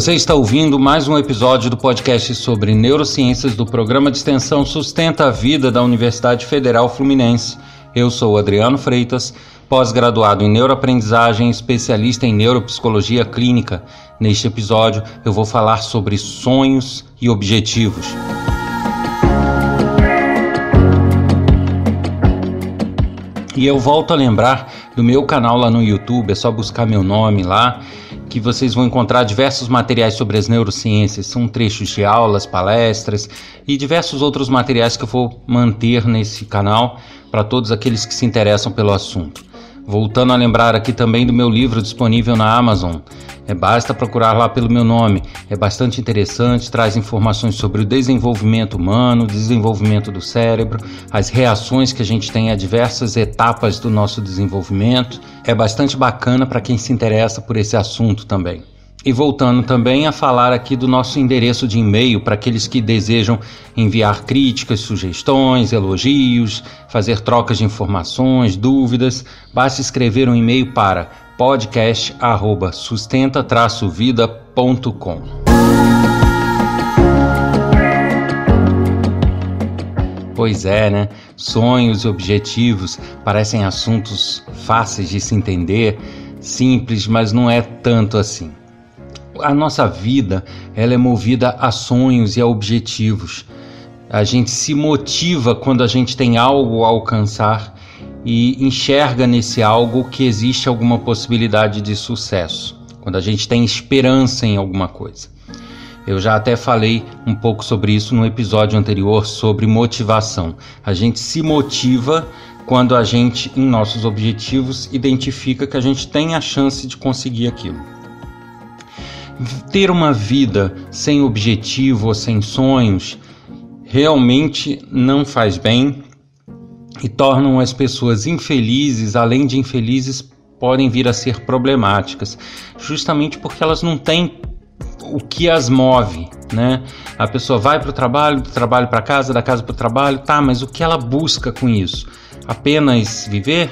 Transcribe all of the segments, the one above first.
Você está ouvindo mais um episódio do podcast sobre neurociências do programa de extensão Sustenta a Vida da Universidade Federal Fluminense. Eu sou Adriano Freitas, pós-graduado em neuroaprendizagem especialista em neuropsicologia clínica. Neste episódio, eu vou falar sobre sonhos e objetivos. E eu volto a lembrar do meu canal lá no YouTube, é só buscar meu nome lá, que vocês vão encontrar diversos materiais sobre as neurociências, são trechos de aulas, palestras e diversos outros materiais que eu vou manter nesse canal para todos aqueles que se interessam pelo assunto. Voltando a lembrar aqui também do meu livro disponível na Amazon. É basta procurar lá pelo meu nome. É bastante interessante, traz informações sobre o desenvolvimento humano, desenvolvimento do cérebro, as reações que a gente tem a diversas etapas do nosso desenvolvimento. É bastante bacana para quem se interessa por esse assunto também. E voltando também a falar aqui do nosso endereço de e-mail para aqueles que desejam enviar críticas, sugestões, elogios, fazer trocas de informações, dúvidas, basta escrever um e-mail para podcast@sustenta-vida.com. Pois é, né? Sonhos e objetivos parecem assuntos fáceis de se entender, simples, mas não é tanto assim a nossa vida ela é movida a sonhos e a objetivos. A gente se motiva quando a gente tem algo a alcançar e enxerga nesse algo que existe alguma possibilidade de sucesso. Quando a gente tem esperança em alguma coisa. Eu já até falei um pouco sobre isso no episódio anterior sobre motivação. A gente se motiva quando a gente, em nossos objetivos, identifica que a gente tem a chance de conseguir aquilo ter uma vida sem objetivo ou sem sonhos realmente não faz bem e tornam as pessoas infelizes, além de infelizes, podem vir a ser problemáticas, justamente porque elas não têm o que as move, né? A pessoa vai para o trabalho, do trabalho para casa, da casa para o trabalho, tá, mas o que ela busca com isso? Apenas viver?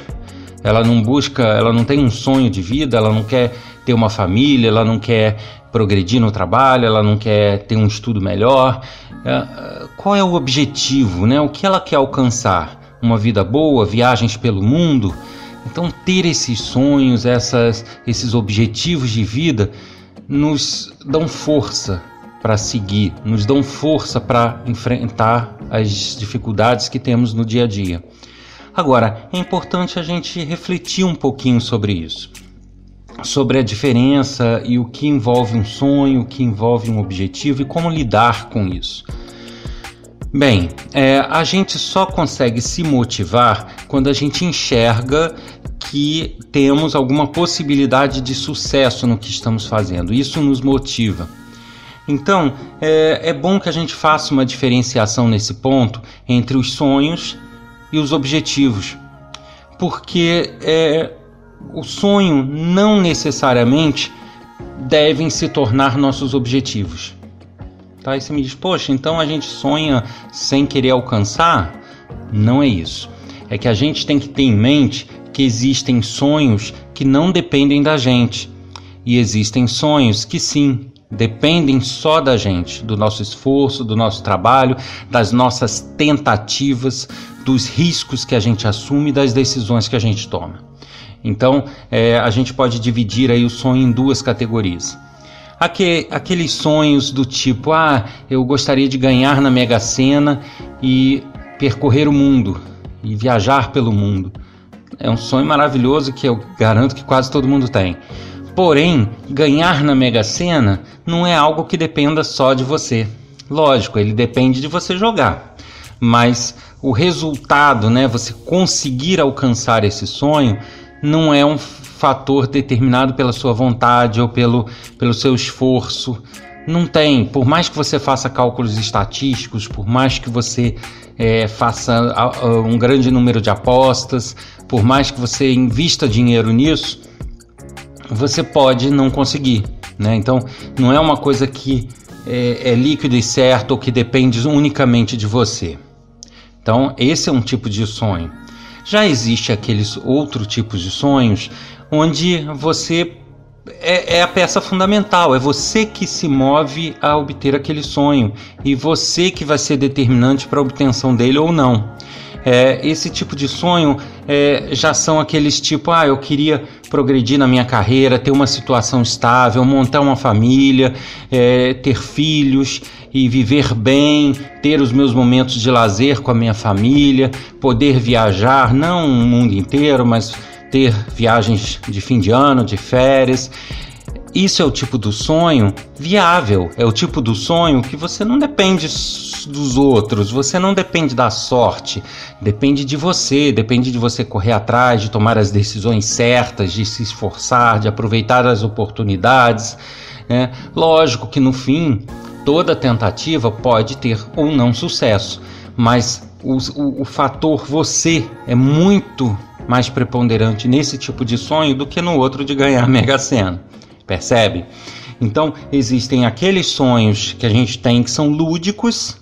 Ela não busca, ela não tem um sonho de vida, ela não quer ter uma família, ela não quer progredir no trabalho, ela não quer ter um estudo melhor. É, qual é o objetivo, né? O que ela quer alcançar? Uma vida boa, viagens pelo mundo? Então, ter esses sonhos, essas, esses objetivos de vida, nos dão força para seguir, nos dão força para enfrentar as dificuldades que temos no dia a dia. Agora, é importante a gente refletir um pouquinho sobre isso sobre a diferença e o que envolve um sonho, o que envolve um objetivo e como lidar com isso. Bem, é, a gente só consegue se motivar quando a gente enxerga que temos alguma possibilidade de sucesso no que estamos fazendo. Isso nos motiva. Então, é, é bom que a gente faça uma diferenciação nesse ponto entre os sonhos e os objetivos, porque é, o sonho não necessariamente devem se tornar nossos objetivos. Tá? E você me diz, poxa, então a gente sonha sem querer alcançar? Não é isso. É que a gente tem que ter em mente que existem sonhos que não dependem da gente. E existem sonhos que sim, dependem só da gente, do nosso esforço, do nosso trabalho, das nossas tentativas, dos riscos que a gente assume, das decisões que a gente toma. Então, é, a gente pode dividir aí o sonho em duas categorias. aqueles sonhos do tipo, ah, eu gostaria de ganhar na Mega Sena e percorrer o mundo e viajar pelo mundo. É um sonho maravilhoso que eu garanto que quase todo mundo tem. Porém, ganhar na Mega Sena não é algo que dependa só de você. Lógico, ele depende de você jogar. Mas o resultado, né, você conseguir alcançar esse sonho, não é um fator determinado pela sua vontade ou pelo, pelo seu esforço. Não tem. Por mais que você faça cálculos estatísticos, por mais que você é, faça um grande número de apostas, por mais que você invista dinheiro nisso, você pode não conseguir. Né? Então, não é uma coisa que é, é líquido e certo ou que depende unicamente de você. Então, esse é um tipo de sonho. Já existe aqueles outros tipos de sonhos onde você é, é, a peça fundamental. É você que se move a obter aquele sonho e você que vai ser determinante para a obtenção dele ou não. É, esse tipo de sonho é, já são aqueles tipo, ah, eu queria progredir na minha carreira, ter uma situação estável, montar uma família, é, ter filhos e viver bem, ter os meus momentos de lazer com a minha família, poder viajar, não o mundo inteiro, mas ter viagens de fim de ano, de férias. Isso é o tipo do sonho viável, é o tipo do sonho que você não depende dos outros, você não depende da sorte, depende de você, depende de você correr atrás, de tomar as decisões certas, de se esforçar, de aproveitar as oportunidades. Né? Lógico que no fim, toda tentativa pode ter ou não sucesso, mas o, o, o fator você é muito mais preponderante nesse tipo de sonho do que no outro de ganhar Mega Sena percebe? Então, existem aqueles sonhos que a gente tem que são lúdicos,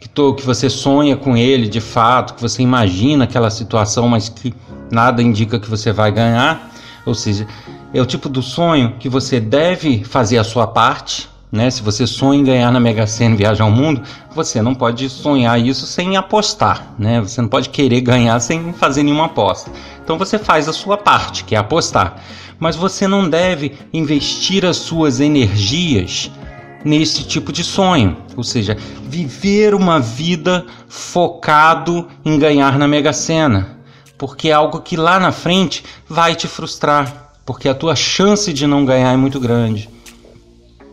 que, que você sonha com ele de fato, que você imagina aquela situação, mas que nada indica que você vai ganhar. Ou seja, é o tipo do sonho que você deve fazer a sua parte. Né? Se você sonha em ganhar na Mega Sena e viajar ao mundo, você não pode sonhar isso sem apostar. Né? Você não pode querer ganhar sem fazer nenhuma aposta. Então você faz a sua parte, que é apostar mas você não deve investir as suas energias nesse tipo de sonho, ou seja, viver uma vida focado em ganhar na Mega Sena, porque é algo que lá na frente vai te frustrar, porque a tua chance de não ganhar é muito grande.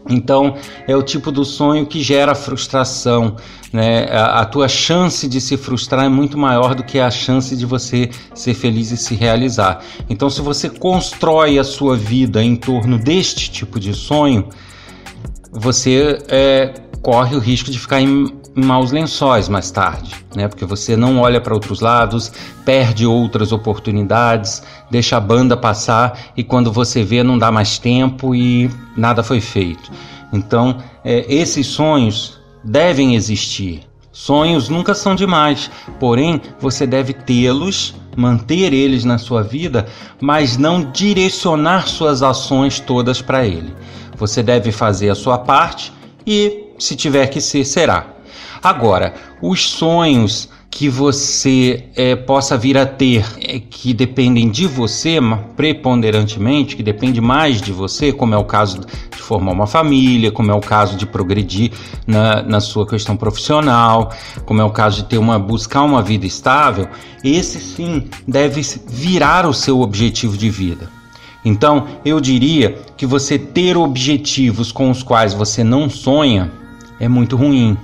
Então, é o tipo do sonho que gera frustração. Né? A, a, tua chance de se frustrar é muito maior do que a chance de você ser feliz e se realizar. Então, se você constrói a sua vida em torno deste tipo de sonho, você é, corre o risco de ficar em, maus lençóis mais tarde, né? Porque você não olha para outros lados, perde outras oportunidades, deixa a banda passar e quando você vê não dá mais tempo e nada foi feito. Então, é, esses sonhos devem existir. Sonhos nunca são demais, porém você deve tê-los, manter eles na sua vida, mas não direcionar suas ações todas para ele. Você deve fazer a sua parte e, se tiver que ser, será. Agora, os sonhos que você é, possa vir a ter é, que dependem de você preponderantemente, que depende mais de você, como é o caso de formar uma família, como é o caso de progredir na, na sua questão profissional, como é o caso de ter uma buscar uma vida estável, esse sim deve virar o seu objetivo de vida. Então, eu diria que você ter objetivos com os quais você não sonha é muito ruim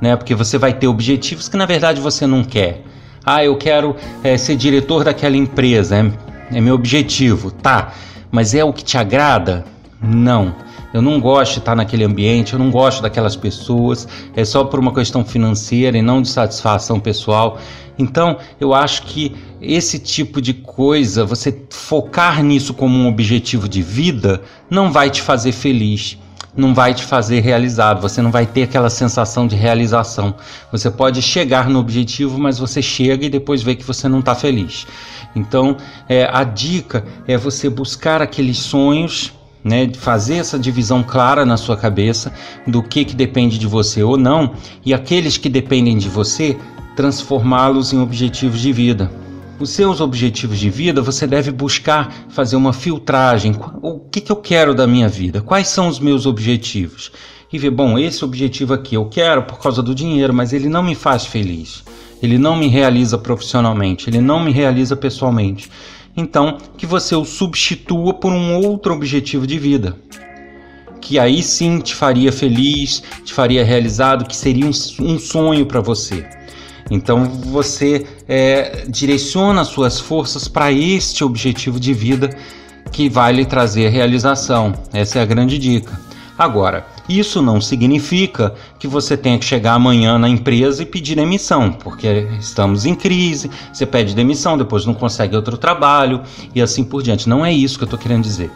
né? Porque você vai ter objetivos que na verdade você não quer. Ah, eu quero é, ser diretor daquela empresa, é, é meu objetivo, tá? Mas é o que te agrada? Não. Eu não gosto de estar naquele ambiente, eu não gosto daquelas pessoas, é só por uma questão financeira e não de satisfação pessoal. Então, eu acho que esse tipo de coisa, você focar nisso como um objetivo de vida, não vai te fazer feliz não vai te fazer realizado, você não vai ter aquela sensação de realização. Você pode chegar no objetivo, mas você chega e depois vê que você não está feliz. Então, é, a dica é você buscar aqueles sonhos né, fazer essa divisão clara na sua cabeça do que, que depende de você ou não, e aqueles que dependem de você, transformá-los em objetivos de vida os seus objetivos de vida, você deve buscar fazer uma filtragem. O que, que eu quero da minha vida? Quais são os meus objetivos? E ver, bom, esse objetivo aqui eu quero por causa do dinheiro, mas ele não me faz feliz. Ele não me realiza profissionalmente, ele não me realiza pessoalmente. Então, que você o substitua por um outro objetivo de vida. Que aí sim te faria feliz, te faria realizado, que seria um, um sonho para você. Então você é, direciona suas forças para este objetivo de vida que vai lhe trazer realização. Essa é a grande dica. Agora, isso não significa que você tenha que chegar amanhã na empresa e pedir demissão, porque estamos em crise, você pede demissão, depois não consegue outro trabalho e assim por diante. Não é isso que eu estou querendo dizer.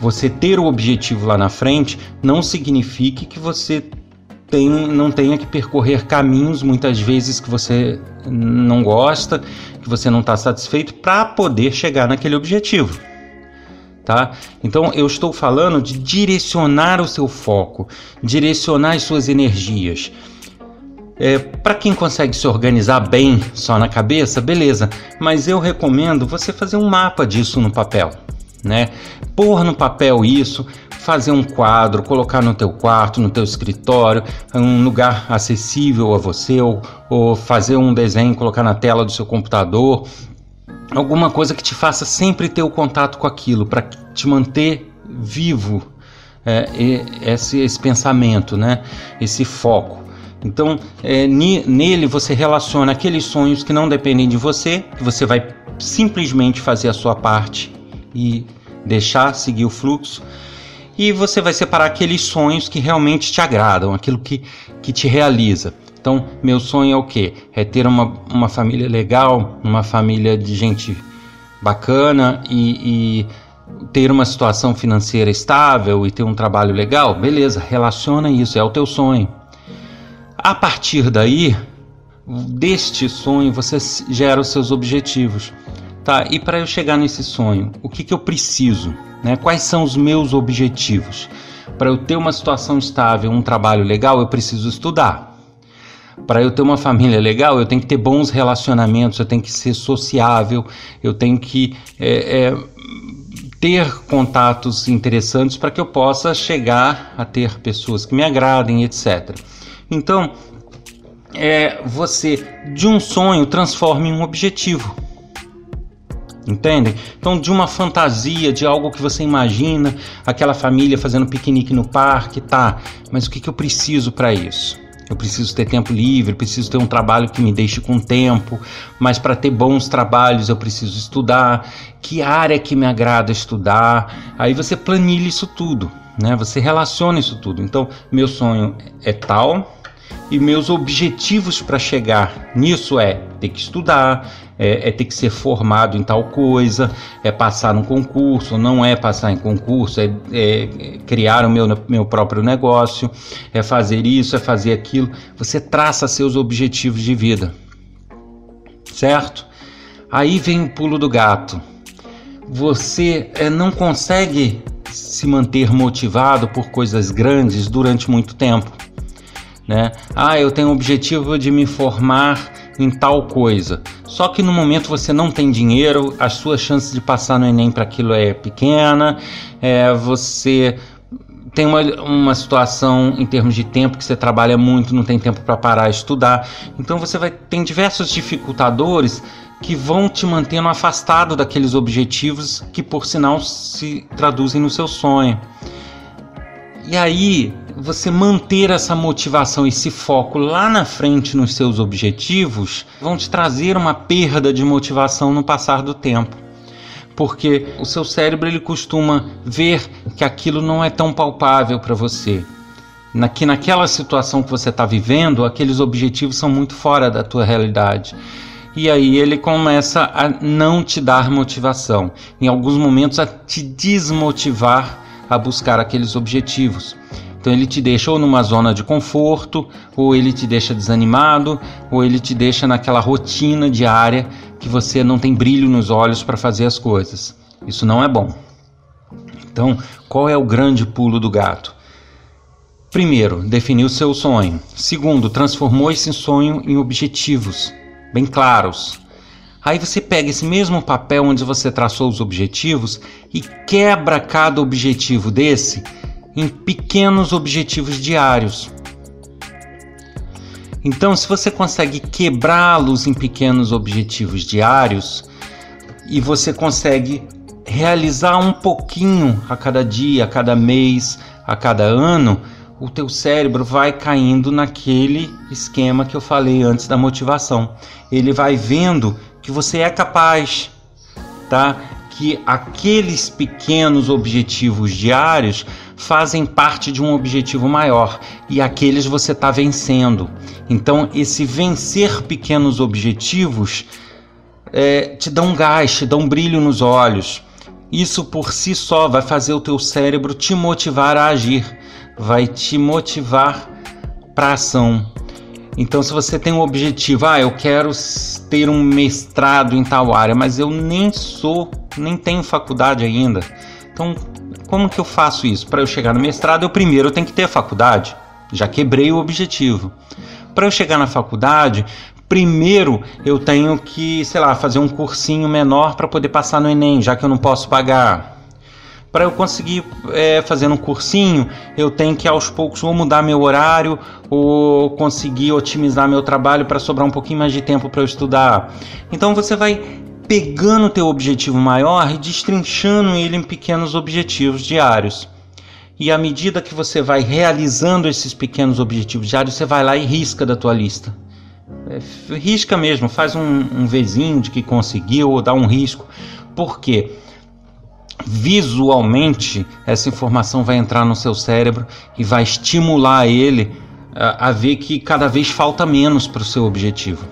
Você ter o objetivo lá na frente não significa que você tem, não tenha que percorrer caminhos muitas vezes que você não gosta, que você não está satisfeito, para poder chegar naquele objetivo. Tá? Então eu estou falando de direcionar o seu foco, direcionar as suas energias. É, para quem consegue se organizar bem só na cabeça, beleza, mas eu recomendo você fazer um mapa disso no papel, né? Pôr no papel isso, fazer um quadro, colocar no teu quarto, no teu escritório, um lugar acessível a você, ou, ou fazer um desenho, colocar na tela do seu computador, alguma coisa que te faça sempre ter o contato com aquilo, para te manter vivo é, esse, esse pensamento, né? esse foco. Então, é, nele você relaciona aqueles sonhos que não dependem de você, que você vai simplesmente fazer a sua parte e deixar seguir o fluxo. E você vai separar aqueles sonhos que realmente te agradam, aquilo que, que te realiza. Então, meu sonho é o quê? É ter uma, uma família legal, uma família de gente bacana e, e ter uma situação financeira estável e ter um trabalho legal. Beleza, relaciona isso, é o teu sonho. A partir daí, deste sonho, você gera os seus objetivos. Tá, e para eu chegar nesse sonho, o que, que eu preciso? Né? Quais são os meus objetivos? Para eu ter uma situação estável, um trabalho legal, eu preciso estudar para eu ter uma família legal, eu tenho que ter bons relacionamentos, eu tenho que ser sociável, eu tenho que é, é, ter contatos interessantes para que eu possa chegar a ter pessoas que me agradem, etc. Então, é, você de um sonho transforma em um objetivo. Entendem? Então, de uma fantasia, de algo que você imagina, aquela família fazendo piquenique no parque, tá. Mas o que, que eu preciso para isso? Eu preciso ter tempo livre, preciso ter um trabalho que me deixe com tempo, mas para ter bons trabalhos eu preciso estudar. Que área que me agrada estudar? Aí você planilha isso tudo, né? Você relaciona isso tudo. Então, meu sonho é tal, e meus objetivos para chegar nisso é ter que estudar, é, é, ter que ser formado em tal coisa, é passar num concurso, não é passar em concurso, é, é criar o meu, meu próprio negócio, é fazer isso, é fazer aquilo. Você traça seus objetivos de vida, certo? Aí vem o pulo do gato. Você é, não consegue se manter motivado por coisas grandes durante muito tempo né? Ah, eu tenho o objetivo de me formar em tal coisa. Só que no momento você não tem dinheiro, as suas chances de passar no Enem para aquilo é pequena, é, você tem uma, uma situação em termos de tempo que você trabalha muito, não tem tempo para parar estudar. Então você vai tem diversos dificultadores que vão te mantendo afastado daqueles objetivos que por sinal se traduzem no seu sonho. E aí você manter essa motivação, esse foco lá na frente nos seus objetivos, vão te trazer uma perda de motivação no passar do tempo. Porque o seu cérebro ele costuma ver que aquilo não é tão palpável para você. Na, que naquela situação que você está vivendo, aqueles objetivos são muito fora da tua realidade. E aí ele começa a não te dar motivação, em alguns momentos a te desmotivar a buscar aqueles objetivos. Então ele te deixa ou numa zona de conforto, ou ele te deixa desanimado, ou ele te deixa naquela rotina diária que você não tem brilho nos olhos para fazer as coisas. Isso não é bom. Então, qual é o grande pulo do gato? Primeiro, definiu seu sonho. Segundo, transformou esse sonho em objetivos bem claros. Aí você pega esse mesmo papel onde você traçou os objetivos e quebra cada objetivo desse em pequenos objetivos diários. Então, se você consegue quebrá-los em pequenos objetivos diários e você consegue realizar um pouquinho a cada dia, a cada mês, a cada ano, o teu cérebro vai caindo naquele esquema que eu falei antes da motivação. Ele vai vendo que você é capaz, tá? Que aqueles pequenos objetivos diários fazem parte de um objetivo maior e aqueles você está vencendo. Então, esse vencer pequenos objetivos é, te dá um gás, te dá um brilho nos olhos. Isso por si só vai fazer o teu cérebro te motivar a agir, vai te motivar para ação. Então, se você tem um objetivo, ah, eu quero ter um mestrado em tal área, mas eu nem sou, nem tenho faculdade ainda Então, como que eu faço isso? Para eu chegar no mestrado, eu primeiro tenho que ter faculdade. Já quebrei o objetivo. Para eu chegar na faculdade, primeiro eu tenho que, sei lá, fazer um cursinho menor para poder passar no Enem, já que eu não posso pagar. Para eu conseguir é, fazer um cursinho, eu tenho que aos poucos ou mudar meu horário ou conseguir otimizar meu trabalho para sobrar um pouquinho mais de tempo para eu estudar. Então você vai pegando o teu objetivo maior e destrinchando ele em pequenos objetivos diários. E à medida que você vai realizando esses pequenos objetivos diários, você vai lá e risca da tua lista. É, risca mesmo, faz um, um Vzinho de que conseguiu ou dá um risco. Por quê? Visualmente, essa informação vai entrar no seu cérebro e vai estimular ele a, a ver que cada vez falta menos para o seu objetivo.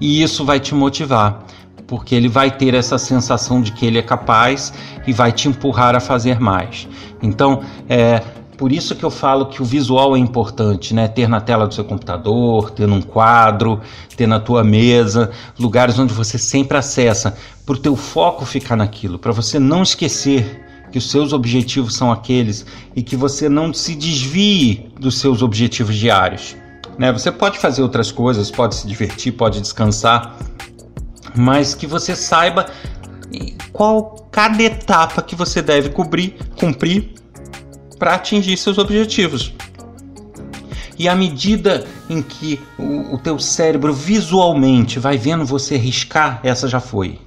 E isso vai te motivar porque ele vai ter essa sensação de que ele é capaz e vai te empurrar a fazer mais. Então, é por isso que eu falo que o visual é importante, né? Ter na tela do seu computador, ter num quadro, ter na tua mesa, lugares onde você sempre acessa, para o teu foco ficar naquilo, para você não esquecer que os seus objetivos são aqueles e que você não se desvie dos seus objetivos diários. Né? Você pode fazer outras coisas, pode se divertir, pode descansar, mas que você saiba qual cada etapa que você deve cobrir, cumprir para atingir seus objetivos. E à medida em que o, o teu cérebro visualmente vai vendo você riscar, essa já foi,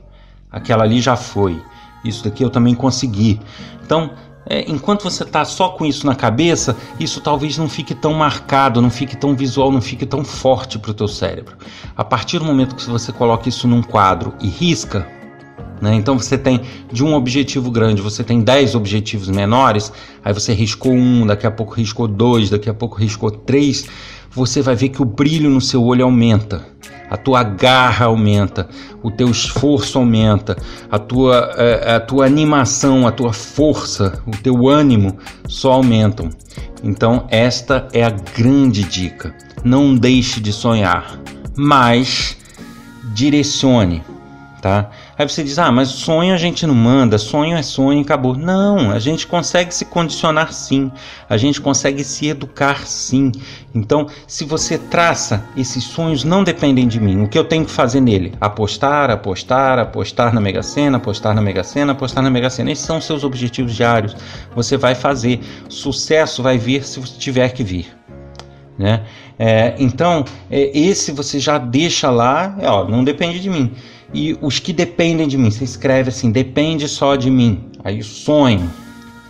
aquela ali já foi, isso daqui eu também consegui. Então, é, enquanto você está só com isso na cabeça, isso talvez não fique tão marcado, não fique tão visual, não fique tão forte para o teu cérebro. A partir do momento que você coloca isso num quadro e risca, né, então você tem de um objetivo grande, você tem 10 objetivos menores, aí você riscou um, daqui a pouco riscou dois, daqui a pouco riscou três, você vai ver que o brilho no seu olho aumenta a tua garra aumenta, o teu esforço aumenta, a tua, a, a tua animação, a tua força, o teu ânimo só aumentam. Então, esta é a grande dica. Não deixe de sonhar, mas direcione, tá? Aí você diz: ah, mas sonho a gente não manda, sonho é sonho e acabou. Não, a gente consegue se condicionar sim, a gente consegue se educar sim. Então, se você traça, esses sonhos não dependem de mim. O que eu tenho que fazer nele? Apostar, apostar, apostar na Mega Sena, apostar na Mega Sena, apostar na Mega Sena. Esses são seus objetivos diários. Você vai fazer. Sucesso vai vir se você tiver que vir. Né? É, então, é, esse você já deixa lá, é, ó, não depende de mim e os que dependem de mim. Você escreve assim: depende só de mim. Aí sonho.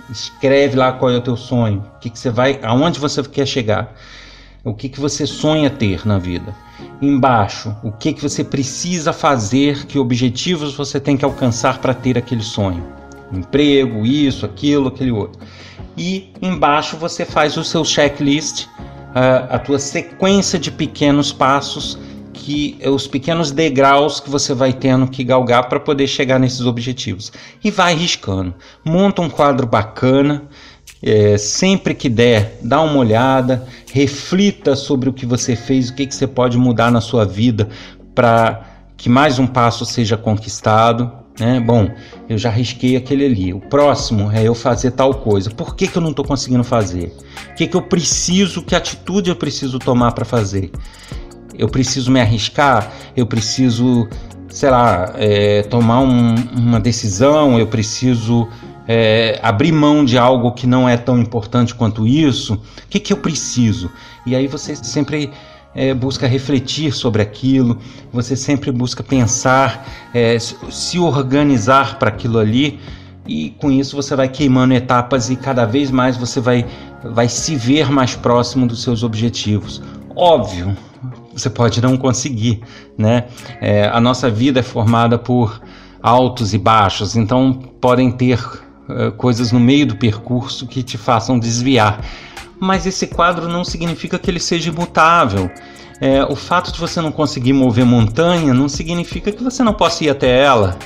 Escreve lá qual é o teu sonho, o que, que você vai, aonde você quer chegar, o que, que você sonha ter na vida. Embaixo, o que, que você precisa fazer, que objetivos você tem que alcançar para ter aquele sonho. Emprego, isso, aquilo, aquele outro. E embaixo você faz o seu checklist, a tua sequência de pequenos passos que os pequenos degraus que você vai tendo que galgar para poder chegar nesses objetivos. E vai riscando. Monta um quadro bacana. É, sempre que der, dá uma olhada, reflita sobre o que você fez, o que, que você pode mudar na sua vida para que mais um passo seja conquistado. Né? Bom, eu já risquei aquele ali. O próximo é eu fazer tal coisa. Por que, que eu não estou conseguindo fazer? O que, que eu preciso, que atitude eu preciso tomar para fazer? Eu preciso me arriscar, eu preciso, sei lá, é, tomar um, uma decisão, eu preciso é, abrir mão de algo que não é tão importante quanto isso. O que, que eu preciso? E aí você sempre é, busca refletir sobre aquilo, você sempre busca pensar, é, se organizar para aquilo ali. E com isso você vai queimando etapas e cada vez mais você vai, vai se ver mais próximo dos seus objetivos. Óbvio, você pode não conseguir, né? É, a nossa vida é formada por altos e baixos, então podem ter uh, coisas no meio do percurso que te façam desviar. Mas esse quadro não significa que ele seja imutável. É, o fato de você não conseguir mover montanha não significa que você não possa ir até ela.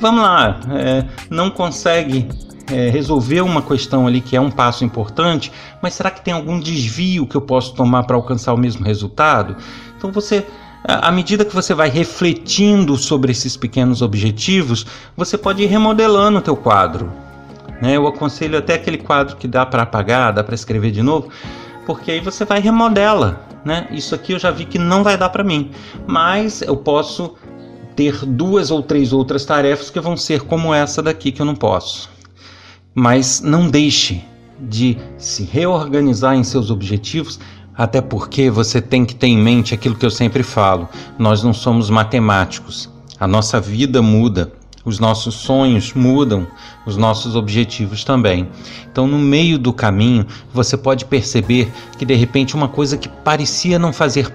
Vamos lá, é, não consegue é, resolver uma questão ali que é um passo importante, mas será que tem algum desvio que eu posso tomar para alcançar o mesmo resultado? Então você à medida que você vai refletindo sobre esses pequenos objetivos, você pode ir remodelando o teu quadro. Né? Eu aconselho até aquele quadro que dá para apagar, dá para escrever de novo, porque aí você vai remodela. Né? Isso aqui eu já vi que não vai dar para mim, mas eu posso ter duas ou três outras tarefas que vão ser como essa daqui que eu não posso. Mas não deixe de se reorganizar em seus objetivos, até porque você tem que ter em mente aquilo que eu sempre falo: nós não somos matemáticos, a nossa vida muda, os nossos sonhos mudam, os nossos objetivos também. Então, no meio do caminho, você pode perceber que de repente uma coisa que parecia não fazer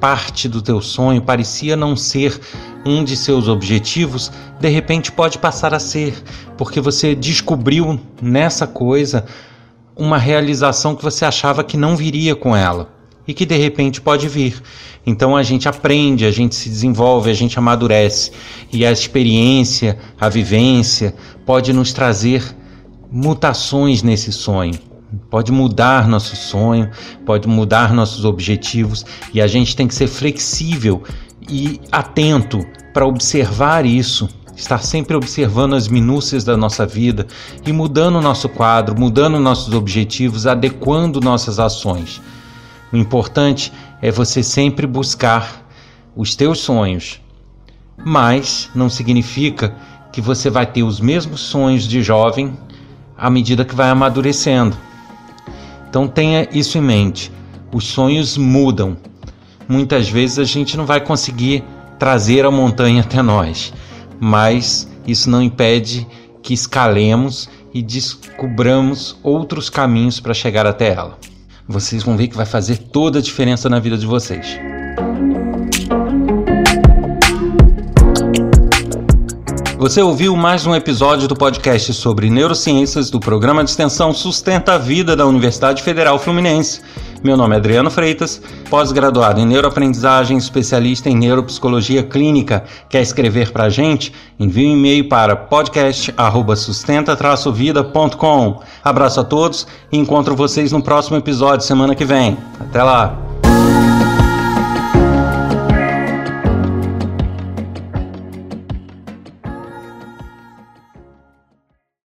parte do teu sonho, parecia não ser um de seus objetivos, de repente pode passar a ser, porque você descobriu nessa coisa uma realização que você achava que não viria com ela e que de repente pode vir. Então a gente aprende, a gente se desenvolve, a gente amadurece e a experiência, a vivência pode nos trazer mutações nesse sonho. Pode mudar nosso sonho, pode mudar nossos objetivos e a gente tem que ser flexível e atento para observar isso estar sempre observando as minúcias da nossa vida e mudando o nosso quadro, mudando nossos objetivos, adequando nossas ações. O importante é você sempre buscar os teus sonhos, mas não significa que você vai ter os mesmos sonhos de jovem à medida que vai amadurecendo. Então tenha isso em mente. Os sonhos mudam. Muitas vezes a gente não vai conseguir trazer a montanha até nós mas isso não impede que escalemos e descobramos outros caminhos para chegar até ela. Vocês vão ver que vai fazer toda a diferença na vida de vocês. Você ouviu mais um episódio do podcast sobre neurociências do programa de extensão Sustenta a Vida da Universidade Federal Fluminense. Meu nome é Adriano Freitas, pós-graduado em neuroaprendizagem, especialista em neuropsicologia clínica. Quer escrever para a gente? Envie um e-mail para podcast@sustenta-vida.com. Abraço a todos e encontro vocês no próximo episódio semana que vem. Até lá.